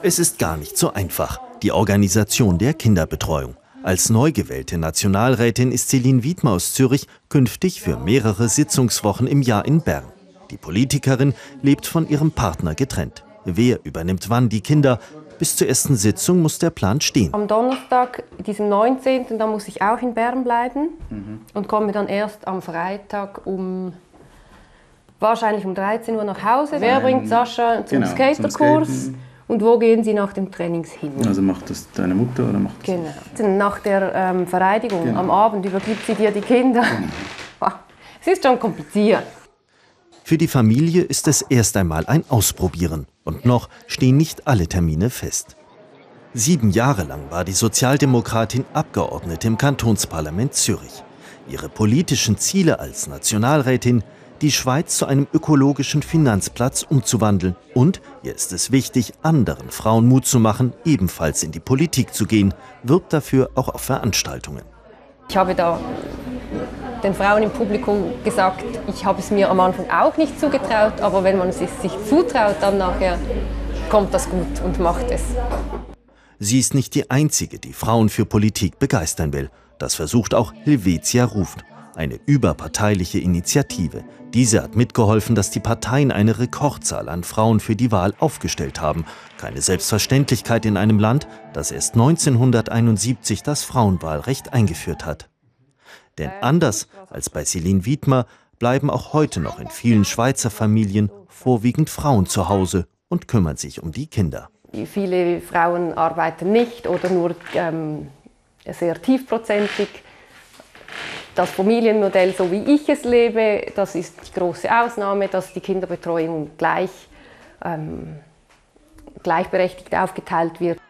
Es ist gar nicht so einfach, die Organisation der Kinderbetreuung. Als neu gewählte Nationalrätin ist Celine Wiedmer aus Zürich künftig für mehrere Sitzungswochen im Jahr in Bern. Die Politikerin lebt von ihrem Partner getrennt. Wer übernimmt wann die Kinder? Bis zur ersten Sitzung muss der Plan stehen. Am Donnerstag, diesem 19., da muss ich auch in Bern bleiben mhm. und komme dann erst am Freitag um wahrscheinlich um 13 Uhr nach Hause. Ähm, Wer bringt Sascha zum genau, Skaterkurs? Und wo gehen Sie nach dem Trainings hin? Also macht das deine Mutter oder macht das Genau. Nach der ähm, Vereidigung genau. am Abend übergibt sie dir die Kinder. Genau. Es ist schon kompliziert. Für die Familie ist es erst einmal ein Ausprobieren. Und noch stehen nicht alle Termine fest. Sieben Jahre lang war die Sozialdemokratin Abgeordnete im Kantonsparlament Zürich. Ihre politischen Ziele als Nationalrätin, die Schweiz zu einem ökologischen Finanzplatz umzuwandeln. Und, ihr ist es wichtig, anderen Frauen Mut zu machen, ebenfalls in die Politik zu gehen, wirbt dafür auch auf Veranstaltungen. Ich habe da den Frauen im Publikum gesagt, ich habe es mir am Anfang auch nicht zugetraut, aber wenn man es sich zutraut, dann nachher kommt das gut und macht es. Sie ist nicht die Einzige, die Frauen für Politik begeistern will. Das versucht auch Helvetia Ruft, eine überparteiliche Initiative. Diese hat mitgeholfen, dass die Parteien eine Rekordzahl an Frauen für die Wahl aufgestellt haben. Keine Selbstverständlichkeit in einem Land, das erst 1971 das Frauenwahlrecht eingeführt hat. Denn anders als bei Celine Wiedmer bleiben auch heute noch in vielen Schweizer Familien vorwiegend Frauen zu Hause und kümmern sich um die Kinder. Viele Frauen arbeiten nicht oder nur ähm, sehr tiefprozentig. Das Familienmodell, so wie ich es lebe, das ist die große Ausnahme, dass die Kinderbetreuung gleich, ähm, gleichberechtigt aufgeteilt wird.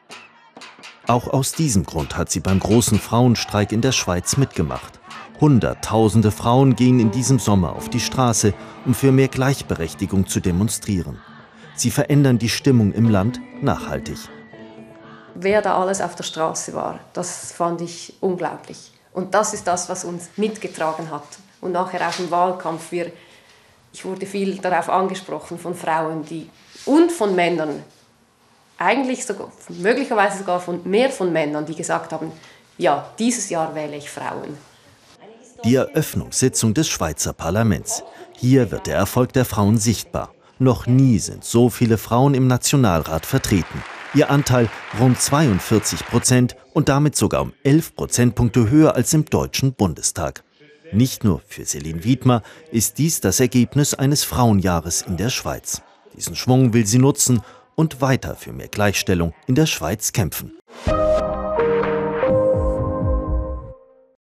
Auch aus diesem Grund hat sie beim großen Frauenstreik in der Schweiz mitgemacht. Hunderttausende Frauen gehen in diesem Sommer auf die Straße, um für mehr Gleichberechtigung zu demonstrieren. Sie verändern die Stimmung im Land nachhaltig. Wer da alles auf der Straße war, das fand ich unglaublich. Und das ist das, was uns mitgetragen hat. Und nachher auch im Wahlkampf, wir, ich wurde viel darauf angesprochen von Frauen die, und von Männern, eigentlich sogar, möglicherweise sogar von, mehr von Männern, die gesagt haben, ja, dieses Jahr wähle ich Frauen. Die Eröffnungssitzung des Schweizer Parlaments. Hier wird der Erfolg der Frauen sichtbar. Noch nie sind so viele Frauen im Nationalrat vertreten. Ihr Anteil rund 42 Prozent und damit sogar um 11 Prozentpunkte höher als im Deutschen Bundestag. Nicht nur für Celine Wiedmer ist dies das Ergebnis eines Frauenjahres in der Schweiz. Diesen Schwung will sie nutzen und weiter für mehr Gleichstellung in der Schweiz kämpfen.